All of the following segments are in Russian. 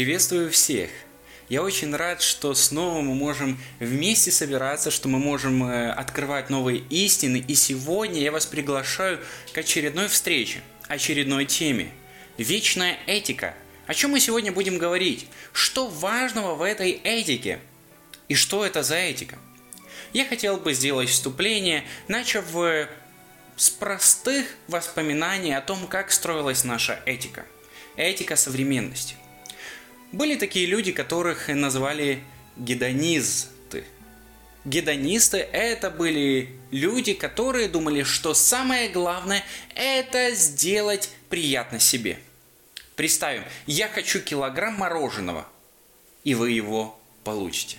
Приветствую всех! Я очень рад, что снова мы можем вместе собираться, что мы можем э, открывать новые истины. И сегодня я вас приглашаю к очередной встрече, очередной теме. Вечная этика. О чем мы сегодня будем говорить? Что важного в этой этике? И что это за этика? Я хотел бы сделать вступление, начав э, с простых воспоминаний о том, как строилась наша этика. Этика современности. Были такие люди, которых называли гедонисты. Гедонисты – это были люди, которые думали, что самое главное – это сделать приятно себе. Представим, я хочу килограмм мороженого, и вы его получите.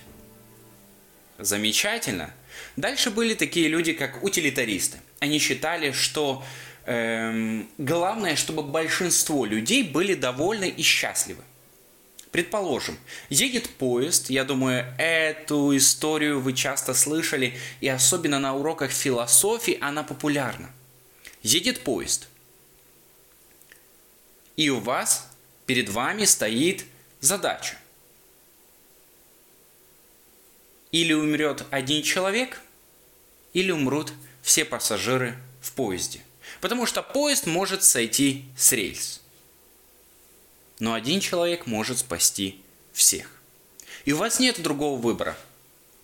Замечательно. Дальше были такие люди, как утилитаристы. Они считали, что эм, главное, чтобы большинство людей были довольны и счастливы. Предположим, едет поезд, я думаю, эту историю вы часто слышали, и особенно на уроках философии она популярна. Едет поезд, и у вас, перед вами стоит задача. Или умрет один человек, или умрут все пассажиры в поезде. Потому что поезд может сойти с рельс но один человек может спасти всех. И у вас нет другого выбора.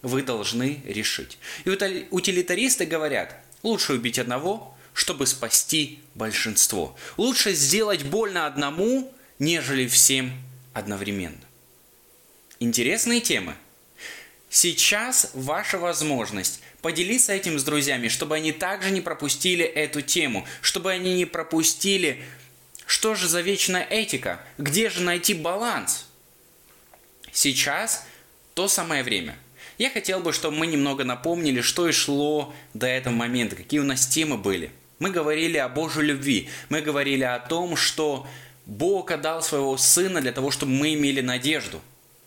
Вы должны решить. И утилитаристы говорят, лучше убить одного, чтобы спасти большинство. Лучше сделать больно одному, нежели всем одновременно. Интересные темы. Сейчас ваша возможность поделиться этим с друзьями, чтобы они также не пропустили эту тему, чтобы они не пропустили что же за вечная этика? Где же найти баланс? Сейчас то самое время. Я хотел бы, чтобы мы немного напомнили, что и шло до этого момента, какие у нас темы были. Мы говорили о Божьей любви, мы говорили о том, что Бог отдал своего Сына для того, чтобы мы имели надежду.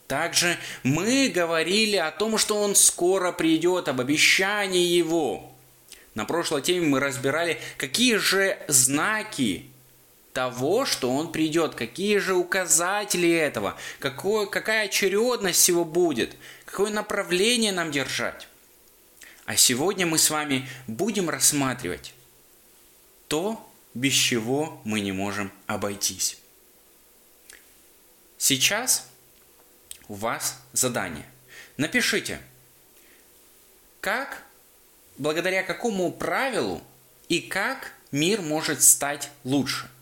Также мы говорили о том, что Он скоро придет, об обещании Его. На прошлой теме мы разбирали, какие же знаки того, что он придет, какие же указатели этого, какое, какая очередность всего будет, какое направление нам держать. А сегодня мы с вами будем рассматривать то, без чего мы не можем обойтись. Сейчас у вас задание. Напишите, как, благодаря какому правилу и как мир может стать лучше –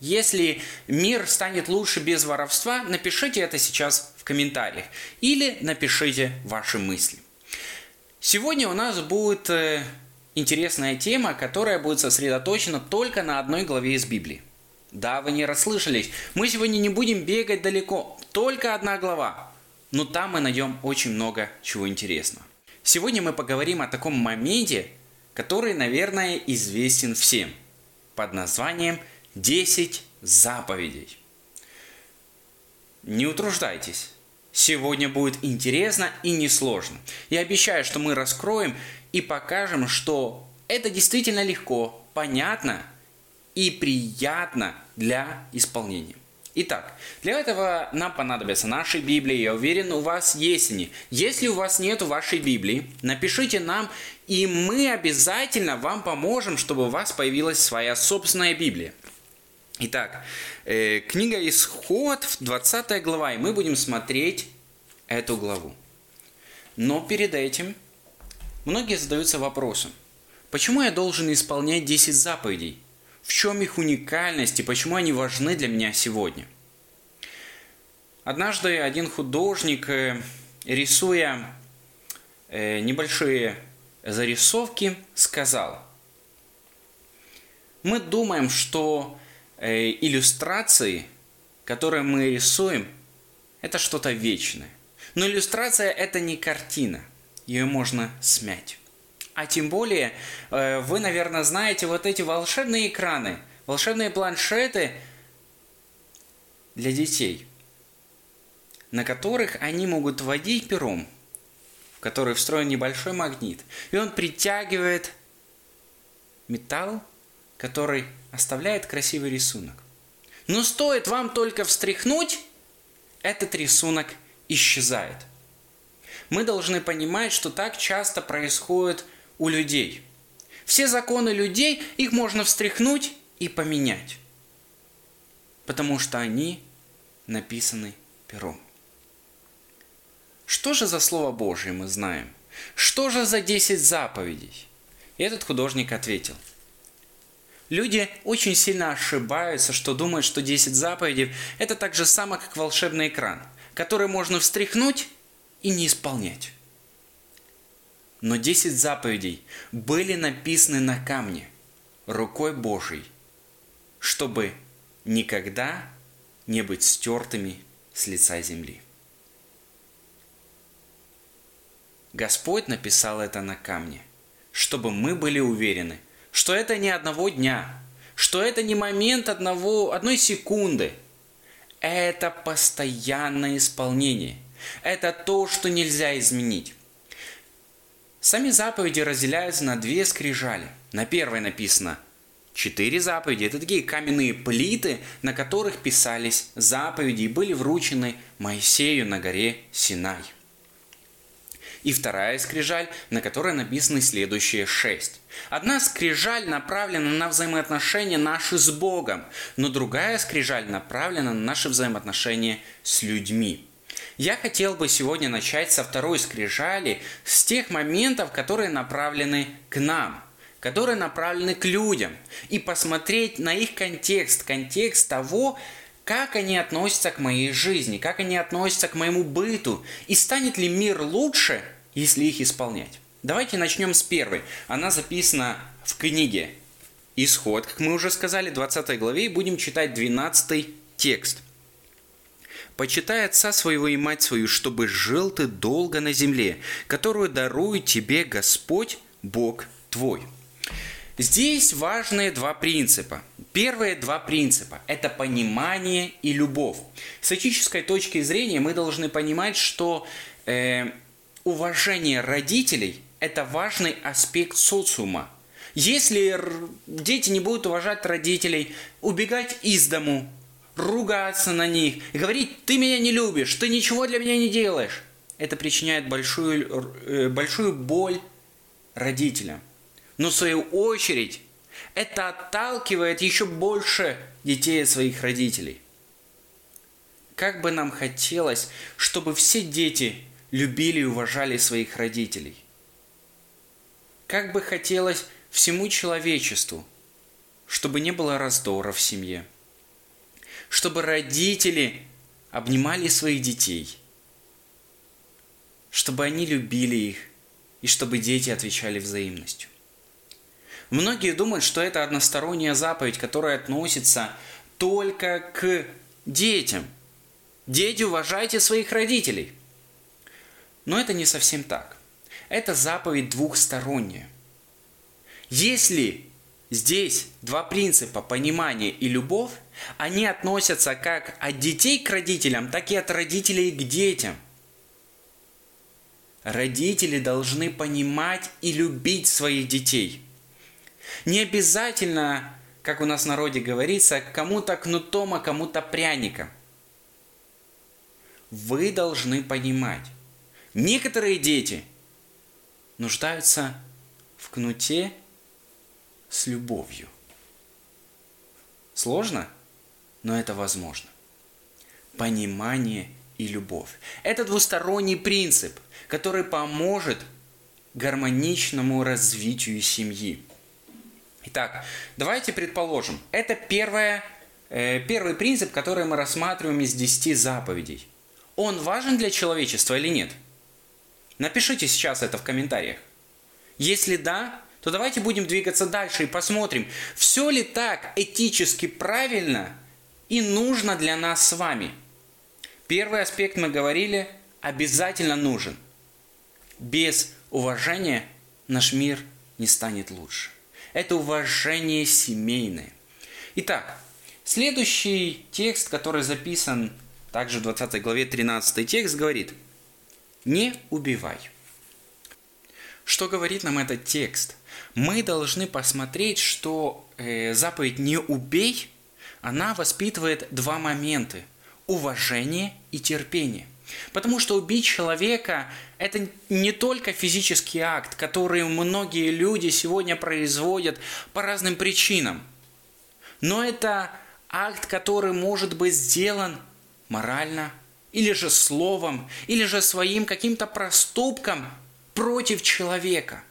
если мир станет лучше без воровства, напишите это сейчас в комментариях или напишите ваши мысли. Сегодня у нас будет э, интересная тема, которая будет сосредоточена только на одной главе из Библии. Да, вы не расслышались. Мы сегодня не будем бегать далеко. Только одна глава. Но там мы найдем очень много чего интересного. Сегодня мы поговорим о таком моменте, который, наверное, известен всем. Под названием – 10 заповедей. Не утруждайтесь. Сегодня будет интересно и несложно. Я обещаю, что мы раскроем и покажем, что это действительно легко, понятно и приятно для исполнения. Итак, для этого нам понадобятся наши Библии. Я уверен, у вас есть они. Если у вас нет вашей Библии, напишите нам, и мы обязательно вам поможем, чтобы у вас появилась своя собственная Библия. Итак, э, книга Исход, 20 глава, и мы будем смотреть эту главу. Но перед этим многие задаются вопросом, почему я должен исполнять 10 заповедей? В чем их уникальность и почему они важны для меня сегодня? Однажды один художник, э, рисуя э, небольшие зарисовки, сказал, мы думаем, что Э, иллюстрации, которые мы рисуем, это что-то вечное. Но иллюстрация это не картина, ее можно смять. А тем более, э, вы, наверное, знаете вот эти волшебные экраны, волшебные планшеты для детей, на которых они могут водить пером, в который встроен небольшой магнит, и он притягивает металл который оставляет красивый рисунок. Но стоит вам только встряхнуть, этот рисунок исчезает. Мы должны понимать, что так часто происходит у людей. Все законы людей, их можно встряхнуть и поменять, потому что они написаны пером. Что же за Слово Божье мы знаем? Что же за 10 заповедей? И этот художник ответил. Люди очень сильно ошибаются, что думают, что 10 заповедей – это так же само, как волшебный экран, который можно встряхнуть и не исполнять. Но 10 заповедей были написаны на камне рукой Божией, чтобы никогда не быть стертыми с лица земли. Господь написал это на камне, чтобы мы были уверены, что это не одного дня, что это не момент одного, одной секунды. Это постоянное исполнение. Это то, что нельзя изменить. Сами заповеди разделяются на две скрижали. На первой написано четыре заповеди. Это такие каменные плиты, на которых писались заповеди и были вручены Моисею на горе Синай – и вторая скрижаль, на которой написаны следующие шесть. Одна скрижаль направлена на взаимоотношения наши с Богом, но другая скрижаль направлена на наши взаимоотношения с людьми. Я хотел бы сегодня начать со второй скрижали, с тех моментов, которые направлены к нам, которые направлены к людям, и посмотреть на их контекст, контекст того, как они относятся к моей жизни, как они относятся к моему быту, и станет ли мир лучше, если их исполнять. Давайте начнем с первой. Она записана в книге Исход, как мы уже сказали, 20 главе, и будем читать 12 текст. «Почитай отца своего и мать свою, чтобы жил ты долго на земле, которую дарует тебе Господь, Бог твой». Здесь важные два принципа. Первые два принципа – это понимание и любовь. С этической точки зрения мы должны понимать, что э, уважение родителей – это важный аспект социума. Если дети не будут уважать родителей, убегать из дому, ругаться на них говорить «ты меня не любишь, ты ничего для меня не делаешь», это причиняет большую, э, большую боль родителям. Но в свою очередь это отталкивает еще больше детей от своих родителей. Как бы нам хотелось, чтобы все дети любили и уважали своих родителей. Как бы хотелось всему человечеству, чтобы не было раздора в семье, чтобы родители обнимали своих детей, чтобы они любили их и чтобы дети отвечали взаимностью. Многие думают, что это односторонняя заповедь, которая относится только к детям. Дети, уважайте своих родителей. Но это не совсем так. Это заповедь двухсторонняя. Если здесь два принципа понимание и любовь, они относятся как от детей к родителям, так и от родителей к детям. Родители должны понимать и любить своих детей – не обязательно, как у нас в народе говорится, кому-то кнутом, а кому-то пряником. Вы должны понимать, некоторые дети нуждаются в кнуте с любовью. Сложно, но это возможно. Понимание и любовь. Это двусторонний принцип, который поможет гармоничному развитию семьи. Итак, давайте предположим, это первое, э, первый принцип, который мы рассматриваем из 10 заповедей. Он важен для человечества или нет? Напишите сейчас это в комментариях. Если да, то давайте будем двигаться дальше и посмотрим, все ли так этически правильно и нужно для нас с вами. Первый аспект мы говорили, обязательно нужен. Без уважения наш мир не станет лучше это уважение семейное. Итак, следующий текст, который записан также в 20 главе 13 текст, говорит «Не убивай». Что говорит нам этот текст? Мы должны посмотреть, что э, заповедь «не убей» она воспитывает два момента. уважение и терпение. Потому что убить человека – это не только физический акт, который многие люди сегодня производят по разным причинам, но это акт, который может быть сделан морально, или же словом, или же своим каким-то проступком против человека.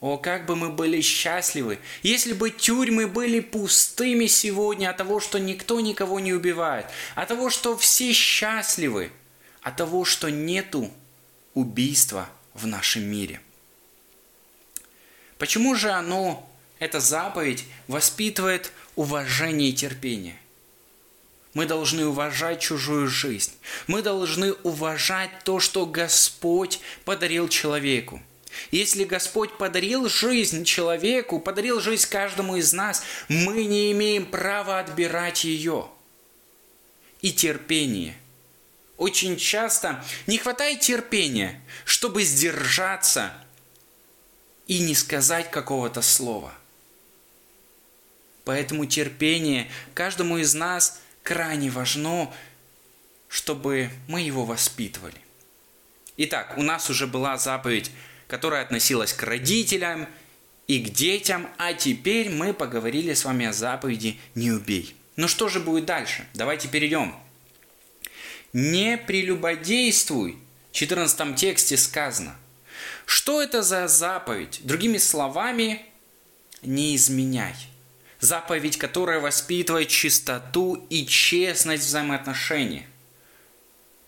О, как бы мы были счастливы, если бы тюрьмы были пустыми сегодня от того, что никто никого не убивает, от того, что все счастливы, от того, что нету убийства в нашем мире. Почему же оно, эта заповедь, воспитывает уважение и терпение? Мы должны уважать чужую жизнь. Мы должны уважать то, что Господь подарил человеку. Если Господь подарил жизнь человеку, подарил жизнь каждому из нас, мы не имеем права отбирать ее. И терпение. Очень часто не хватает терпения, чтобы сдержаться и не сказать какого-то слова. Поэтому терпение каждому из нас крайне важно, чтобы мы его воспитывали. Итак, у нас уже была заповедь которая относилась к родителям и к детям, а теперь мы поговорили с вами о заповеди «Не убей». Ну что же будет дальше? Давайте перейдем. «Не прелюбодействуй» в 14 тексте сказано. Что это за заповедь? Другими словами, не изменяй. Заповедь, которая воспитывает чистоту и честность в взаимоотношениях.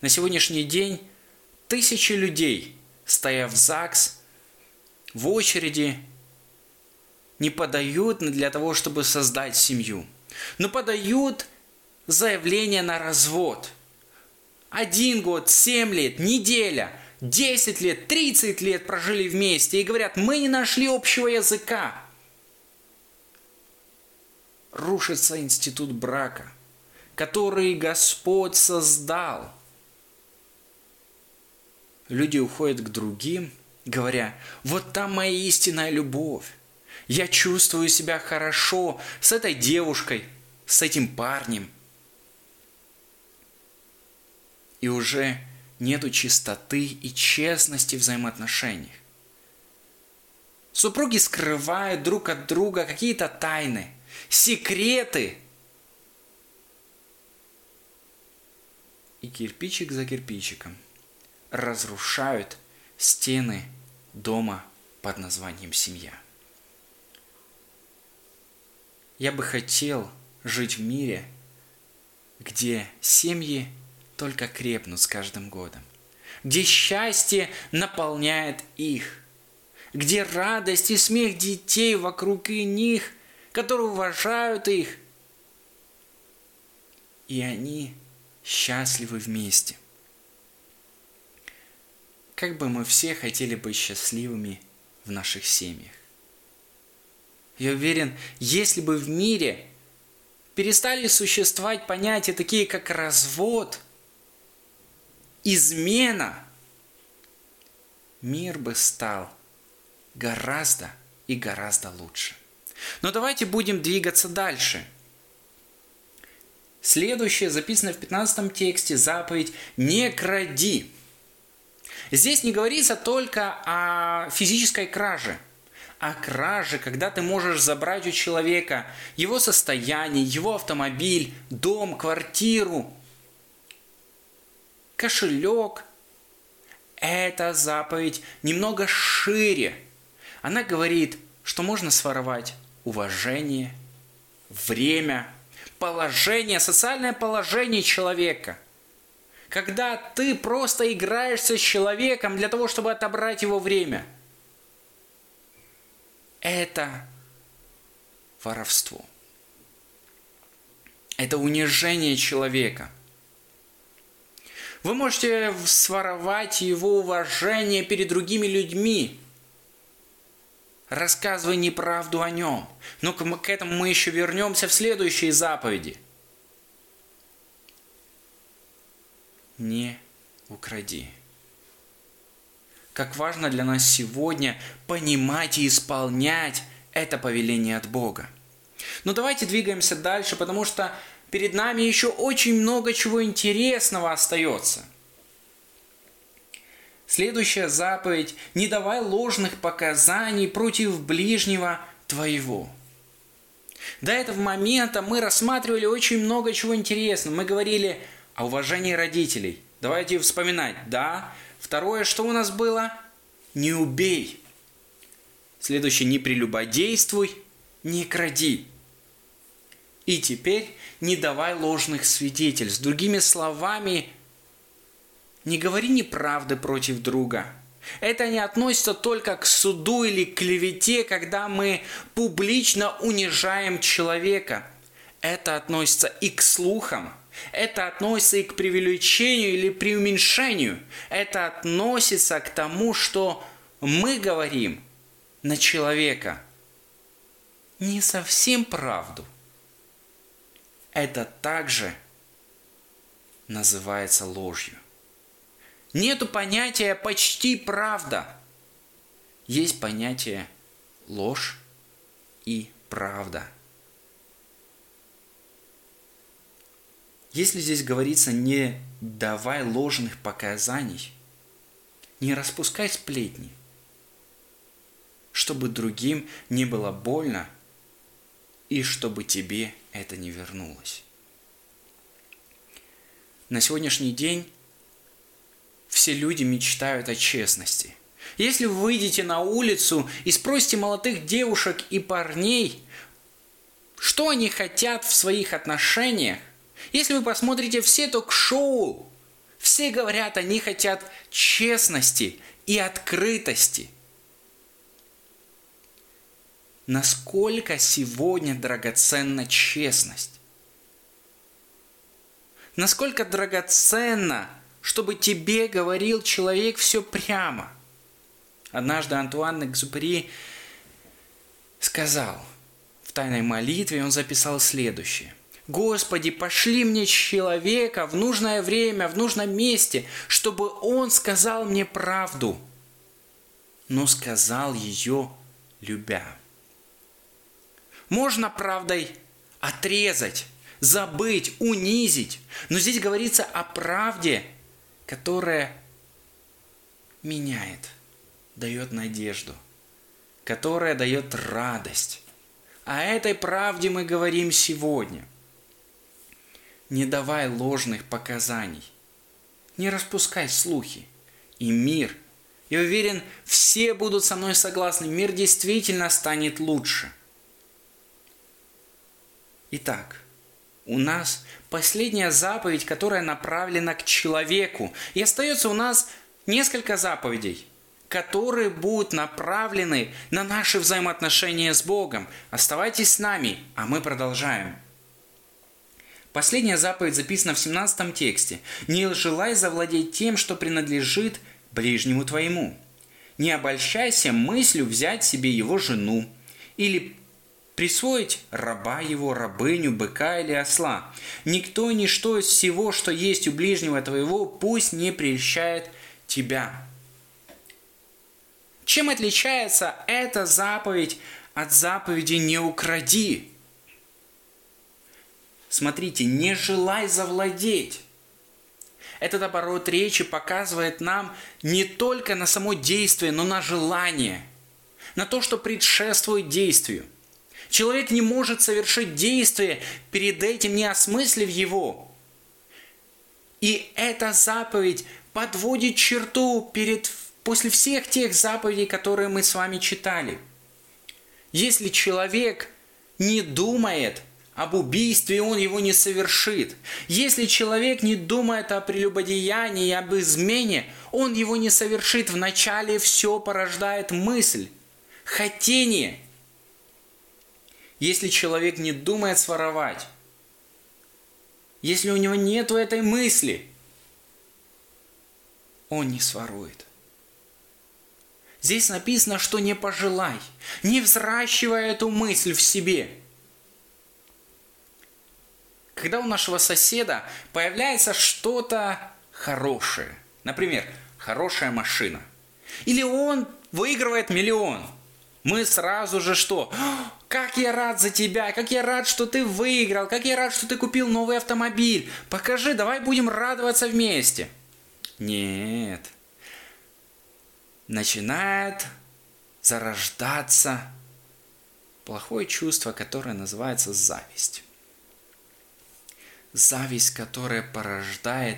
На сегодняшний день тысячи людей – стоя в ЗАГС, в очереди, не подают для того, чтобы создать семью, но подают заявление на развод. Один год, семь лет, неделя, десять лет, тридцать лет прожили вместе и говорят, мы не нашли общего языка. Рушится институт брака, который Господь создал – люди уходят к другим, говоря, вот там моя истинная любовь. Я чувствую себя хорошо с этой девушкой, с этим парнем. И уже нету чистоты и честности в взаимоотношениях. Супруги скрывают друг от друга какие-то тайны, секреты. И кирпичик за кирпичиком – разрушают стены дома под названием семья. Я бы хотел жить в мире, где семьи только крепнут с каждым годом, где счастье наполняет их, где радость и смех детей вокруг и них, которые уважают их, и они счастливы вместе – как бы мы все хотели быть счастливыми в наших семьях. Я уверен, если бы в мире перестали существовать понятия такие, как развод, измена, мир бы стал гораздо и гораздо лучше. Но давайте будем двигаться дальше. Следующее записано в 15 тексте заповедь «Не кради». Здесь не говорится только о физической краже, о краже, когда ты можешь забрать у человека его состояние, его автомобиль, дом, квартиру, кошелек. Эта заповедь немного шире. Она говорит, что можно своровать уважение, время, положение, социальное положение человека – когда ты просто играешься с человеком для того, чтобы отобрать его время. Это воровство. Это унижение человека. Вы можете своровать его уважение перед другими людьми, рассказывая неправду о нем. Но к этому мы еще вернемся в следующей заповеди – не укради. Как важно для нас сегодня понимать и исполнять это повеление от Бога. Но давайте двигаемся дальше, потому что перед нами еще очень много чего интересного остается. Следующая заповедь – не давай ложных показаний против ближнего твоего. До этого момента мы рассматривали очень много чего интересного. Мы говорили о уважении родителей. Давайте вспоминать. Да. Второе, что у нас было? Не убей. Следующее, не прелюбодействуй, не кради. И теперь не давай ложных свидетельств. Другими словами, не говори неправды против друга. Это не относится только к суду или к клевете, когда мы публично унижаем человека. Это относится и к слухам. Это относится и к преувеличению или преуменьшению. Это относится к тому, что мы говорим на человека не совсем правду. Это также называется ложью. Нету понятия почти правда. Есть понятие ложь и правда. Если здесь говорится не давай ложных показаний, не распускай сплетни, чтобы другим не было больно и чтобы тебе это не вернулось. На сегодняшний день все люди мечтают о честности. Если вы выйдете на улицу и спросите молодых девушек и парней, что они хотят в своих отношениях, если вы посмотрите все ток-шоу, все говорят, они хотят честности и открытости. Насколько сегодня драгоценна честность? Насколько драгоценно чтобы тебе говорил человек все прямо. Однажды Антуан Экзупери сказал в тайной молитве, он записал следующее. Господи, пошли мне человека в нужное время, в нужном месте, чтобы он сказал мне правду, но сказал ее любя. Можно правдой отрезать, забыть, унизить, но здесь говорится о правде – которая меняет, дает надежду, которая дает радость. О этой правде мы говорим сегодня. Не давай ложных показаний. Не распускай слухи. И мир, я уверен, все будут со мной согласны, мир действительно станет лучше. Итак, у нас последняя заповедь, которая направлена к человеку. И остается у нас несколько заповедей, которые будут направлены на наши взаимоотношения с Богом. Оставайтесь с нами, а мы продолжаем. Последняя заповедь записана в 17 тексте. «Не желай завладеть тем, что принадлежит ближнему твоему. Не обольщайся мыслью взять себе его жену или присвоить раба его, рабыню, быка или осла. Никто, ничто из всего, что есть у ближнего твоего, пусть не прельщает тебя. Чем отличается эта заповедь от заповеди «не укради»? Смотрите, не желай завладеть. Этот оборот речи показывает нам не только на само действие, но на желание, на то, что предшествует действию – Человек не может совершить действие, перед этим не осмыслив его. И эта заповедь подводит черту перед, после всех тех заповедей, которые мы с вами читали. Если человек не думает об убийстве, он его не совершит. Если человек не думает о прелюбодеянии и об измене, он его не совершит. Вначале все порождает мысль, хотение – если человек не думает своровать, если у него нет этой мысли, он не сворует. Здесь написано, что не пожелай, не взращивая эту мысль в себе. Когда у нашего соседа появляется что-то хорошее, например, хорошая машина, или он выигрывает миллион, мы сразу же что? Как я рад за тебя, как я рад, что ты выиграл, как я рад, что ты купил новый автомобиль. Покажи, давай будем радоваться вместе. Нет. Начинает зарождаться плохое чувство, которое называется зависть. Зависть, которая порождает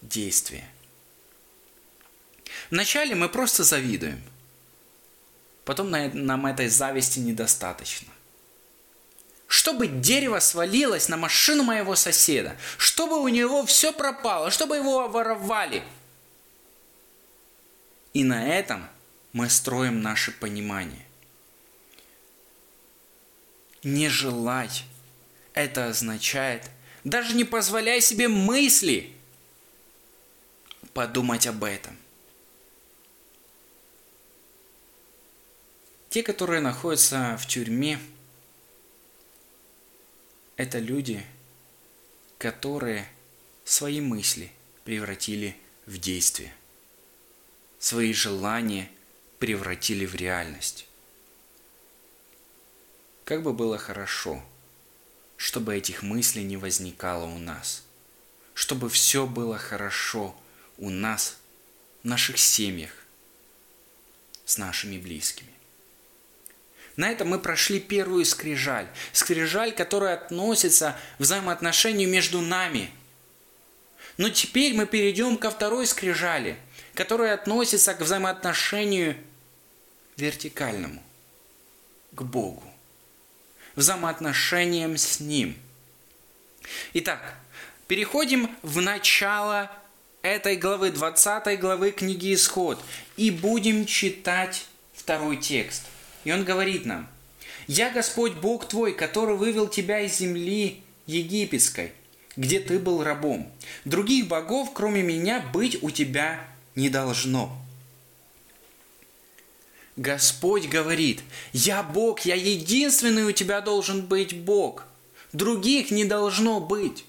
действие. Вначале мы просто завидуем. Потом нам этой зависти недостаточно. Чтобы дерево свалилось на машину моего соседа, чтобы у него все пропало, чтобы его воровали. И на этом мы строим наше понимание. Не желать. Это означает, даже не позволяй себе мысли подумать об этом. Те, которые находятся в тюрьме, это люди, которые свои мысли превратили в действие, свои желания превратили в реальность. Как бы было хорошо, чтобы этих мыслей не возникало у нас, чтобы все было хорошо у нас, в наших семьях, с нашими близкими. На этом мы прошли первую скрижаль. Скрижаль, которая относится к взаимоотношению между нами. Но теперь мы перейдем ко второй скрижали, которая относится к взаимоотношению вертикальному, к Богу, взаимоотношениям с Ним. Итак, переходим в начало этой главы, 20 главы книги Исход, и будем читать второй текст. И он говорит нам, «Я Господь Бог твой, который вывел тебя из земли египетской, где ты был рабом. Других богов, кроме меня, быть у тебя не должно». Господь говорит, «Я Бог, я единственный у тебя должен быть Бог. Других не должно быть».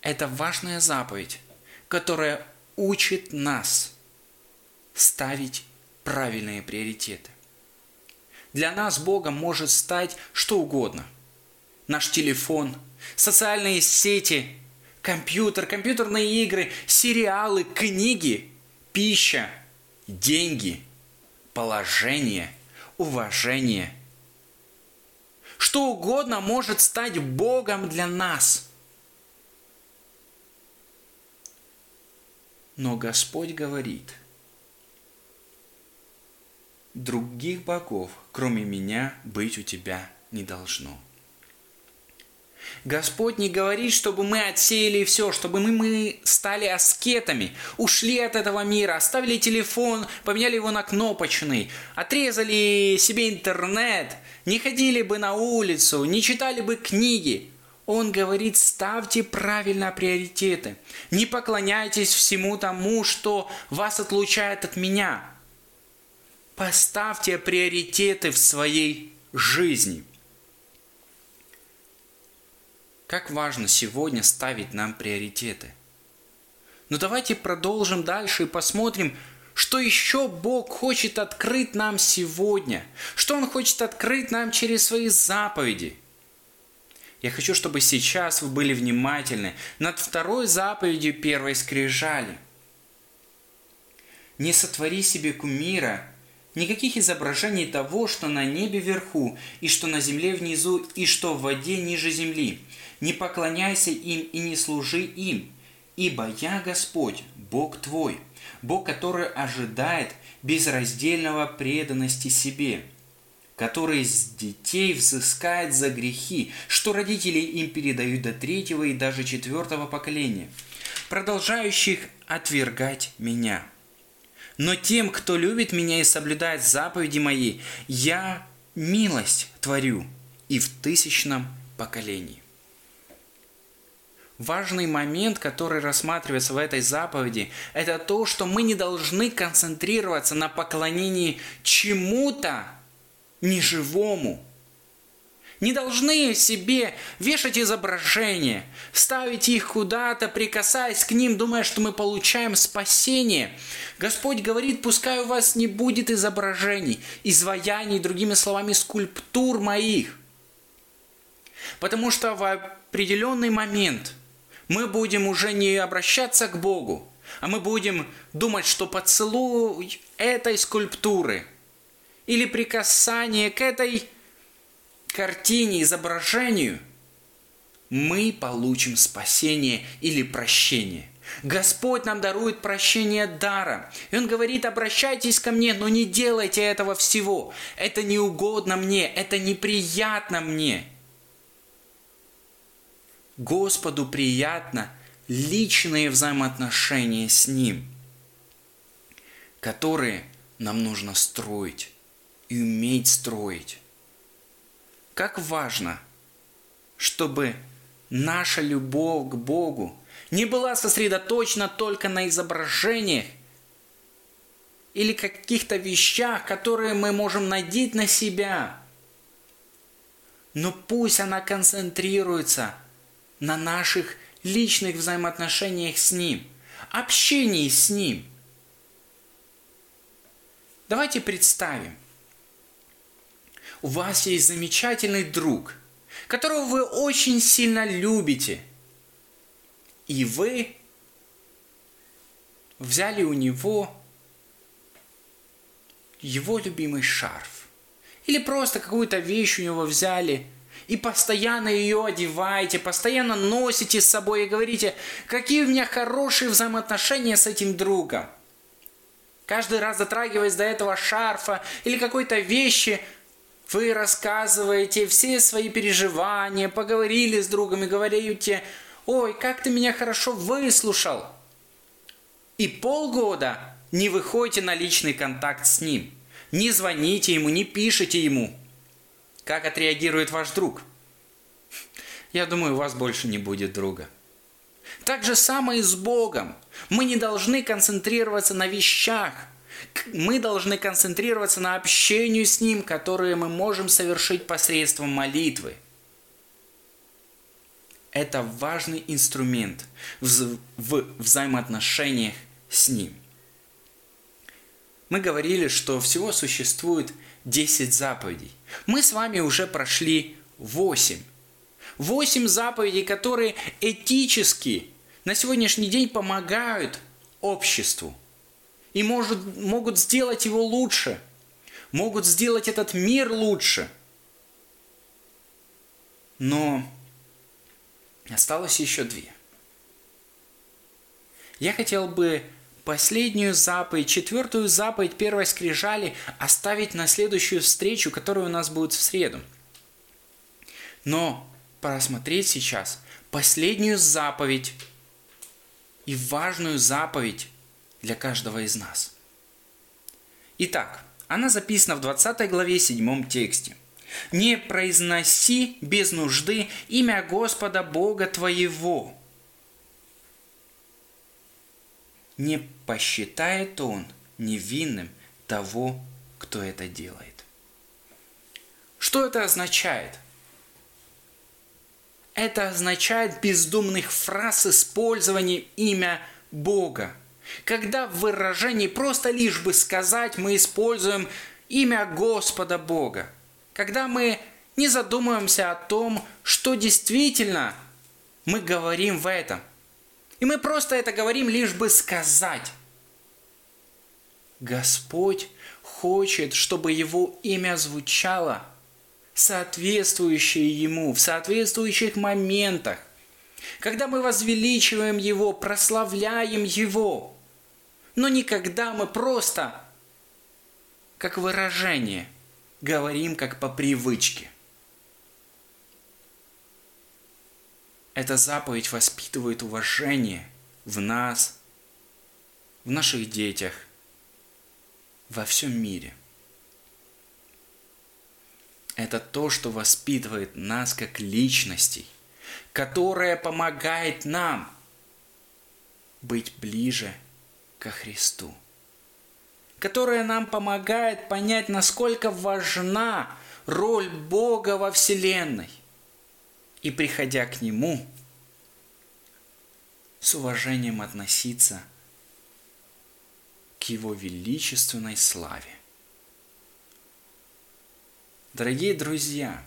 Это важная заповедь, которая учит нас ставить правильные приоритеты. Для нас Богом может стать что угодно. Наш телефон, социальные сети, компьютер, компьютерные игры, сериалы, книги, пища, деньги, положение, уважение. Что угодно может стать Богом для нас. Но Господь говорит – Других богов, кроме меня, быть у тебя не должно. Господь не говорит, чтобы мы отсеяли все, чтобы мы, мы стали аскетами, ушли от этого мира, оставили телефон, поменяли его на кнопочный, отрезали себе интернет, не ходили бы на улицу, не читали бы книги. Он говорит, ставьте правильно приоритеты, не поклоняйтесь всему тому, что вас отлучает от меня – Поставьте приоритеты в своей жизни. Как важно сегодня ставить нам приоритеты. Но давайте продолжим дальше и посмотрим, что еще Бог хочет открыть нам сегодня, что Он хочет открыть нам через свои заповеди. Я хочу, чтобы сейчас вы были внимательны над второй заповедью первой скрижали. Не сотвори себе кумира Никаких изображений того, что на небе вверху, и что на земле внизу, и что в воде ниже земли. Не поклоняйся им и не служи им, ибо я Господь, Бог твой, Бог, который ожидает безраздельного преданности себе, который с детей взыскает за грехи, что родители им передают до третьего и даже четвертого поколения, продолжающих отвергать меня – но тем, кто любит меня и соблюдает заповеди мои, я милость творю и в тысячном поколении. Важный момент, который рассматривается в этой заповеди, это то, что мы не должны концентрироваться на поклонении чему-то неживому. Не должны себе вешать изображения, ставить их куда-то, прикасаясь к ним, думая, что мы получаем спасение. Господь говорит, пускай у вас не будет изображений, изваяний, другими словами, скульптур моих. Потому что в определенный момент мы будем уже не обращаться к Богу, а мы будем думать, что поцелуй этой скульптуры или прикасание к этой картине, изображению, мы получим спасение или прощение. Господь нам дарует прощение даром. И Он говорит, обращайтесь ко мне, но не делайте этого всего. Это не угодно мне, это неприятно мне. Господу приятно личные взаимоотношения с Ним, которые нам нужно строить и уметь строить. Как важно, чтобы наша любовь к Богу не была сосредоточена только на изображениях или каких-то вещах, которые мы можем надеть на себя. Но пусть она концентрируется на наших личных взаимоотношениях с Ним, общении с Ним. Давайте представим, у вас есть замечательный друг, которого вы очень сильно любите, и вы взяли у него его любимый шарф, или просто какую-то вещь у него взяли – и постоянно ее одеваете, постоянно носите с собой и говорите, какие у меня хорошие взаимоотношения с этим другом. Каждый раз затрагиваясь до этого шарфа или какой-то вещи, вы рассказываете все свои переживания, поговорили с другом и говорите, ой, как ты меня хорошо выслушал. И полгода не выходите на личный контакт с ним. Не звоните ему, не пишите ему – как отреагирует ваш друг? Я думаю, у вас больше не будет друга. Так же самое и с Богом. Мы не должны концентрироваться на вещах. Мы должны концентрироваться на общении с Ним, которое мы можем совершить посредством молитвы. Это важный инструмент в, в взаимоотношениях с Ним. Мы говорили, что всего существует 10 заповедей. Мы с вами уже прошли 8. 8 заповедей, которые этически на сегодняшний день помогают обществу и может, могут сделать его лучше, могут сделать этот мир лучше. Но осталось еще две. Я хотел бы последнюю заповедь, четвертую заповедь первой скрижали оставить на следующую встречу, которая у нас будет в среду. Но просмотреть сейчас последнюю заповедь и важную заповедь для каждого из нас. Итак, она записана в 20 главе 7 тексте. «Не произноси без нужды имя Господа Бога твоего, не посчитает он невинным того, кто это делает. Что это означает? Это означает бездумных фраз использования имя Бога. Когда в выражении просто лишь бы сказать, мы используем имя Господа Бога. Когда мы не задумываемся о том, что действительно мы говорим в этом – и мы просто это говорим лишь бы сказать. Господь хочет, чтобы Его имя звучало соответствующее Ему в соответствующих моментах. Когда мы возвеличиваем Его, прославляем Его. Но никогда мы просто, как выражение, говорим как по привычке. Эта заповедь воспитывает уважение в нас, в наших детях, во всем мире. Это то, что воспитывает нас как личностей, которое помогает нам быть ближе ко Христу, которое нам помогает понять, насколько важна роль Бога во Вселенной и, приходя к Нему, с уважением относиться к Его величественной славе. Дорогие друзья,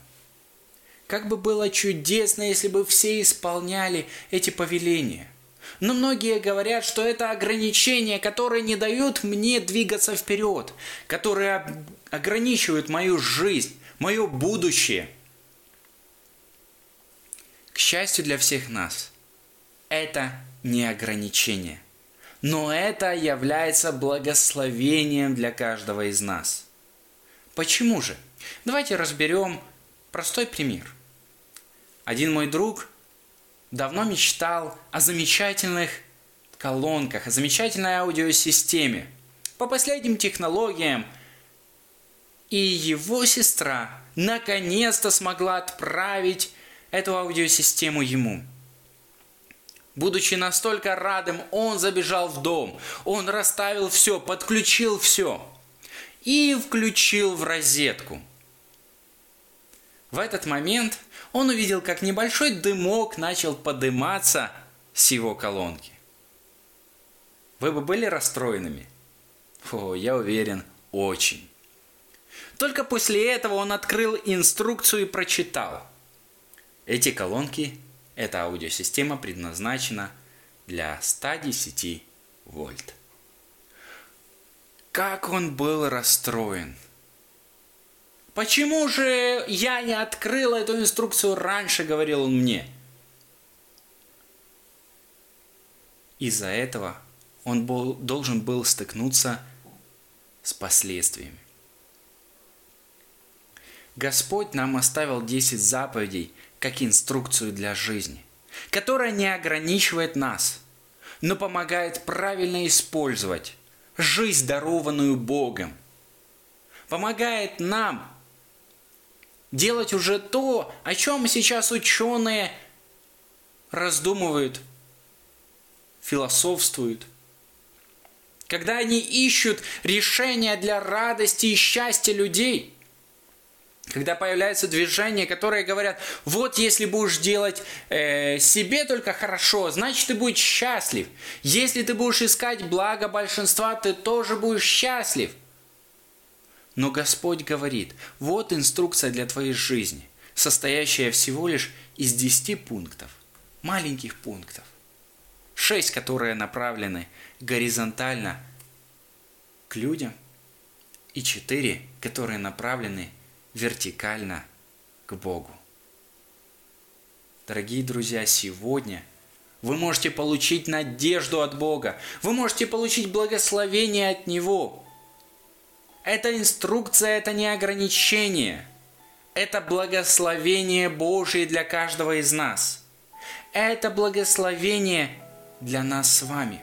как бы было чудесно, если бы все исполняли эти повеления. Но многие говорят, что это ограничения, которые не дают мне двигаться вперед, которые ограничивают мою жизнь, мое будущее. К счастью для всех нас, это не ограничение, но это является благословением для каждого из нас. Почему же? Давайте разберем простой пример. Один мой друг давно мечтал о замечательных колонках, о замечательной аудиосистеме. По последним технологиям и его сестра наконец-то смогла отправить эту аудиосистему ему. Будучи настолько радым, он забежал в дом, он расставил все, подключил все и включил в розетку. В этот момент он увидел, как небольшой дымок начал подниматься с его колонки. Вы бы были расстроенными? О, я уверен, очень. Только после этого он открыл инструкцию и прочитал. Эти колонки, эта аудиосистема предназначена для 110 вольт. Как он был расстроен. Почему же я не открыл эту инструкцию раньше, говорил он мне. Из-за этого он был, должен был стыкнуться с последствиями. Господь нам оставил 10 заповедей как инструкцию для жизни, которая не ограничивает нас, но помогает правильно использовать жизнь, дарованную Богом. Помогает нам делать уже то, о чем сейчас ученые раздумывают, философствуют. Когда они ищут решения для радости и счастья людей – когда появляются движения, которые говорят, вот если будешь делать э, себе только хорошо, значит ты будешь счастлив. Если ты будешь искать благо большинства, ты тоже будешь счастлив. Но Господь говорит, вот инструкция для твоей жизни, состоящая всего лишь из 10 пунктов, маленьких пунктов. Шесть, которые направлены горизонтально к людям, и четыре, которые направлены вертикально к Богу. Дорогие друзья, сегодня вы можете получить надежду от Бога, вы можете получить благословение от Него. Это инструкция, это не ограничение. Это благословение Божие для каждого из нас. Это благословение для нас с вами.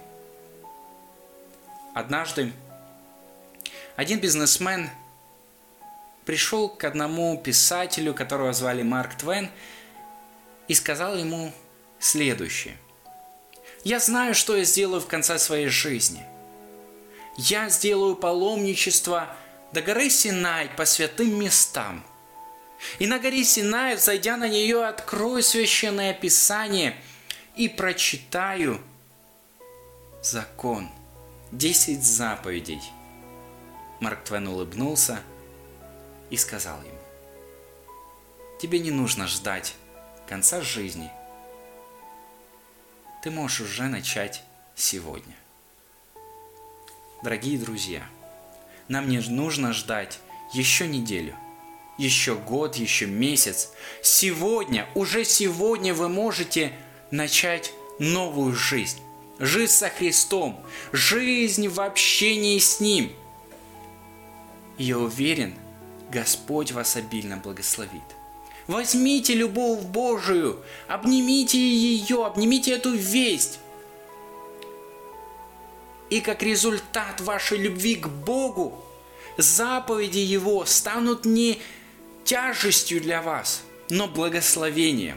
Однажды один бизнесмен – пришел к одному писателю, которого звали Марк Твен, и сказал ему следующее. «Я знаю, что я сделаю в конце своей жизни. Я сделаю паломничество до горы Синай по святым местам. И на горе Синай, зайдя на нее, открою священное писание и прочитаю закон, десять заповедей». Марк Твен улыбнулся – и сказал ему, «Тебе не нужно ждать конца жизни. Ты можешь уже начать сегодня». Дорогие друзья, нам не нужно ждать еще неделю, еще год, еще месяц. Сегодня, уже сегодня вы можете начать новую жизнь. Жизнь со Христом, жизнь в общении с Ним. я уверен, Господь вас обильно благословит. Возьмите любовь Божию, обнимите ее, обнимите эту весть. И как результат вашей любви к Богу, заповеди Его станут не тяжестью для вас, но благословением.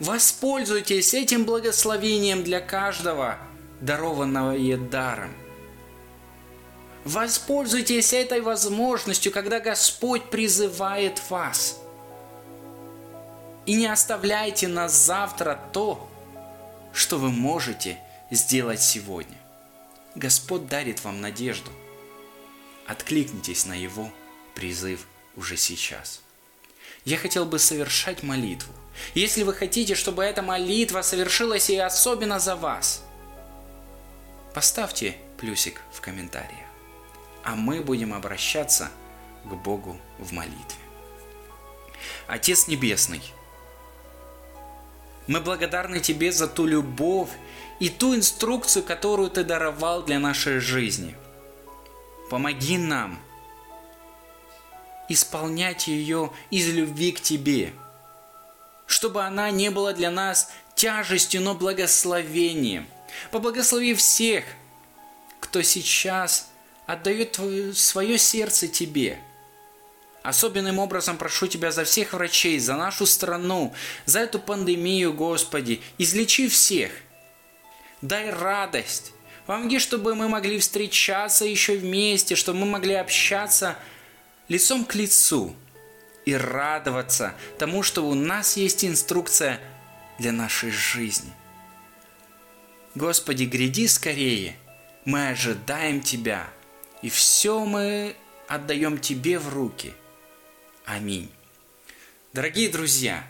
Воспользуйтесь этим благословением для каждого, дарованного даром. Воспользуйтесь этой возможностью, когда Господь призывает вас. И не оставляйте на завтра то, что вы можете сделать сегодня. Господь дарит вам надежду. Откликнитесь на Его призыв уже сейчас. Я хотел бы совершать молитву. Если вы хотите, чтобы эта молитва совершилась и особенно за вас, поставьте плюсик в комментариях, а мы будем обращаться к Богу в молитве. Отец Небесный, мы благодарны Тебе за ту любовь и ту инструкцию, которую Ты даровал для нашей жизни. Помоги нам исполнять ее из любви к Тебе, чтобы она не была для нас тяжестью, но благословением. Поблагослови всех, кто сейчас отдает свое сердце Тебе – Особенным образом прошу Тебя за всех врачей, за нашу страну, за эту пандемию, Господи. Излечи всех. Дай радость. Помоги, чтобы мы могли встречаться еще вместе, чтобы мы могли общаться лицом к лицу и радоваться тому, что у нас есть инструкция для нашей жизни. Господи, гряди скорее. Мы ожидаем Тебя, и все мы отдаем Тебе в руки – Аминь. Дорогие друзья,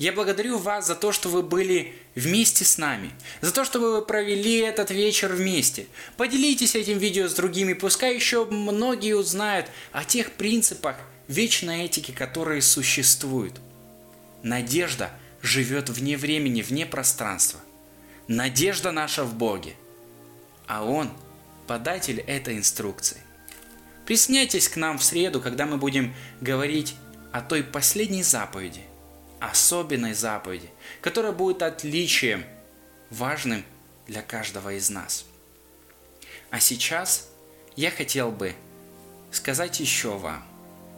я благодарю вас за то, что вы были вместе с нами, за то, что вы провели этот вечер вместе. Поделитесь этим видео с другими, пускай еще многие узнают о тех принципах вечной этики, которые существуют. Надежда живет вне времени, вне пространства. Надежда наша в Боге, а Он – податель этой инструкции. Присняйтесь к нам в среду, когда мы будем говорить о той последней заповеди, особенной заповеди, которая будет отличием, важным для каждого из нас. А сейчас я хотел бы сказать еще вам,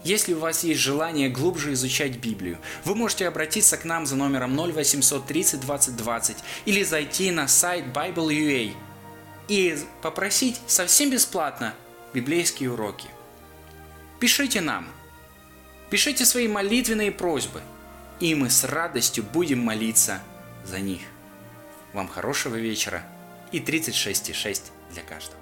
если у вас есть желание глубже изучать Библию, вы можете обратиться к нам за номером 0800 30 20 20 или зайти на сайт Bible.ua и попросить совсем бесплатно библейские уроки. Пишите нам, пишите свои молитвенные просьбы, и мы с радостью будем молиться за них. Вам хорошего вечера и 36,6 для каждого.